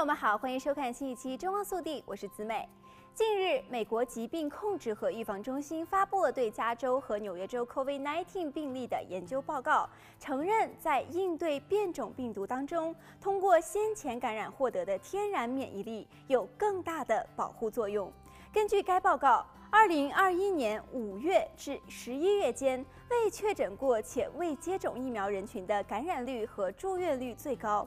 朋友们好，欢迎收看新一期《中央速递》，我是子美。近日，美国疾病控制和预防中心发布了对加州和纽约州 COVID-19 病例的研究报告，承认在应对变种病毒当中，通过先前感染获得的天然免疫力有更大的保护作用。根据该报告，二零二一年五月至十一月间，未确诊过且未接种疫苗人群的感染率和住院率最高。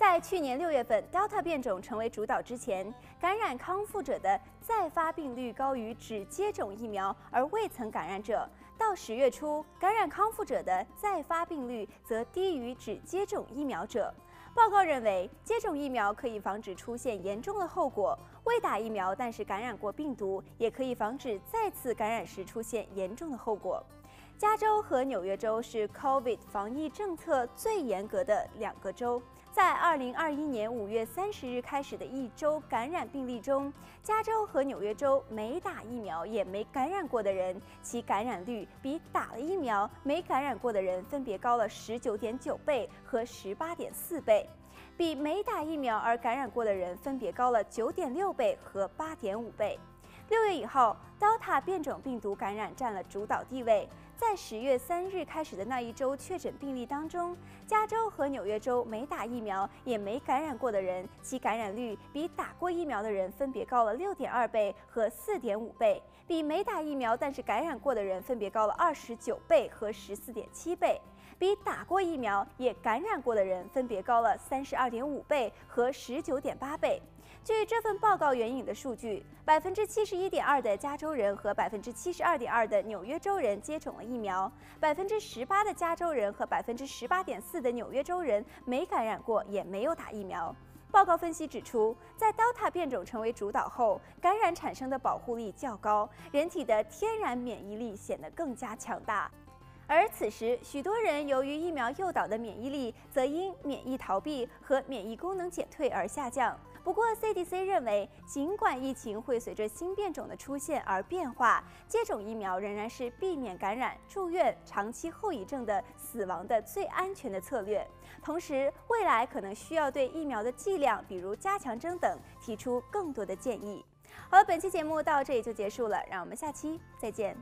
在去年六月份，Delta 变种成为主导之前，感染康复者的再发病率高于只接种疫苗而未曾感染者；到十月初，感染康复者的再发病率则低于只接种疫苗者。报告认为，接种疫苗可以防止出现严重的后果；未打疫苗但是感染过病毒，也可以防止再次感染时出现严重的后果。加州和纽约州是 COVID 防疫政策最严格的两个州。在二零二一年五月三十日开始的一周感染病例中，加州和纽约州没打疫苗也没感染过的人，其感染率比打了疫苗没感染过的人分别高了十九点九倍和十八点四倍，比没打疫苗而感染过的人分别高了九点六倍和八点五倍。六月以后，Delta 变种病毒感染占了主导地位。在十月三日开始的那一周确诊病例当中，加州和纽约州没打疫苗也没感染过的人，其感染率比打过疫苗的人分别高了六点二倍和四点五倍，比没打疫苗但是感染过的人分别高了二十九倍和十四点七倍，比打过疫苗也感染过的人分别高了三十二点五倍和十九点八倍。据这份报告援引的数据，百分之七十一点二的加州人和百分之七十二点二的纽约州人接种了疫苗，百分之十八的加州人和百分之十八点四的纽约州人没感染过，也没有打疫苗。报告分析指出，在 Delta 变种成为主导后，感染产生的保护力较高，人体的天然免疫力显得更加强大。而此时，许多人由于疫苗诱导的免疫力，则因免疫逃避和免疫功能减退而下降。不过，CDC 认为，尽管疫情会随着新变种的出现而变化，接种疫苗仍然是避免感染、住院、长期后遗症的死亡的最安全的策略。同时，未来可能需要对疫苗的剂量，比如加强针等，提出更多的建议。好了，本期节目到这里就结束了，让我们下期再见。